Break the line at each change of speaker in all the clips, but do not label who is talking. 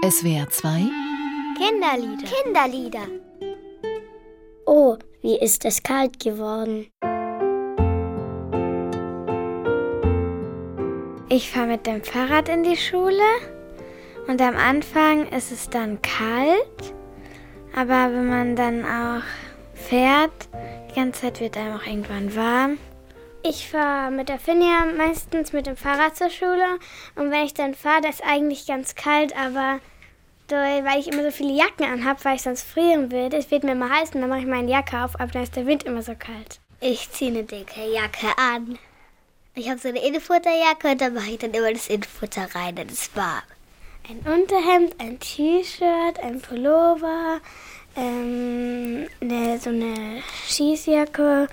SWR 2
Kinderlieder.
Kinderlieder.
Oh, wie ist es kalt geworden.
Ich fahre mit dem Fahrrad in die Schule und am Anfang ist es dann kalt, aber wenn man dann auch fährt, die ganze Zeit wird einem auch irgendwann warm.
Ich fahre mit der Finja meistens mit dem Fahrrad zur Schule und wenn ich dann fahre, das ist eigentlich ganz kalt, aber weil ich immer so viele Jacken anhabe, weil ich sonst frieren würde, es wird mir immer heiß und dann mache ich meine Jacke auf, aber dann ist der Wind immer so kalt.
Ich ziehe eine dicke Jacke an. Ich habe so eine Innenfutterjacke und dann mache ich dann immer das Innenfutter rein, dann ist es warm.
Ein Unterhemd, ein T-Shirt, ein Pullover, ähm, eine, so eine Schießjacke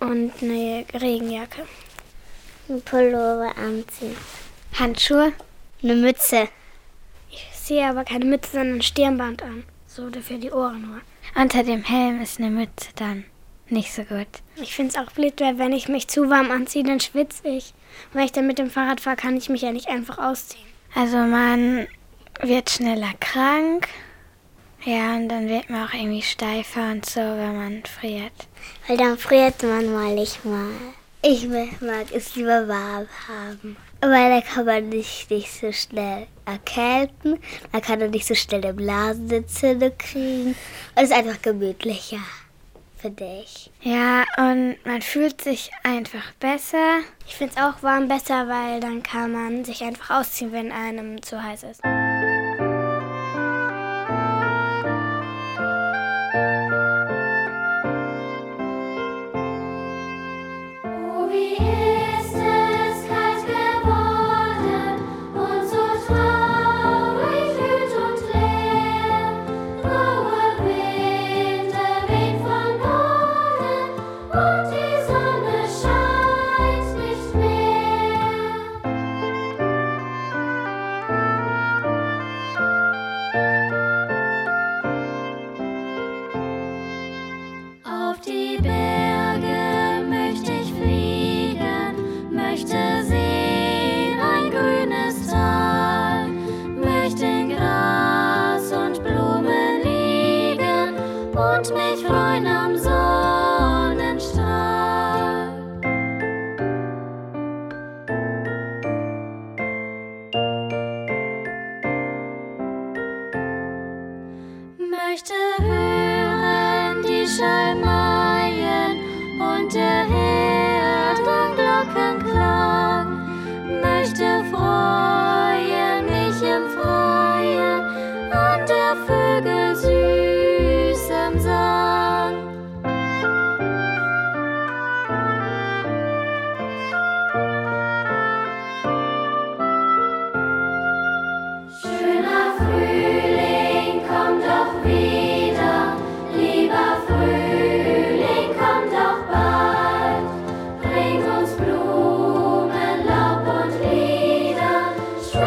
und eine Regenjacke.
Ein Pullover anziehen.
Handschuhe?
Eine Mütze.
Ich ziehe aber keine Mütze, sondern ein Stirnband an. So für die Ohren nur.
Unter dem Helm ist eine Mütze dann nicht so gut.
Ich finde es auch blöd, weil wenn ich mich zu warm anziehe, dann schwitze ich. Und wenn ich dann mit dem Fahrrad fahre, kann ich mich ja nicht einfach ausziehen.
Also man wird schneller krank. Ja, und dann wird man auch irgendwie steifer und so, wenn man friert.
Weil dann friert man mal nicht mal.
Ich mag es lieber warm haben. Weil da kann man nicht, nicht so schnell erkälten. Man kann auch nicht so schnell eine Blasenentzündung kriegen. Und es ist einfach gemütlicher für dich.
Ja, und man fühlt sich einfach besser.
Ich finde es auch warm besser, weil dann kann man sich einfach ausziehen, wenn einem zu heiß ist.
to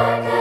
like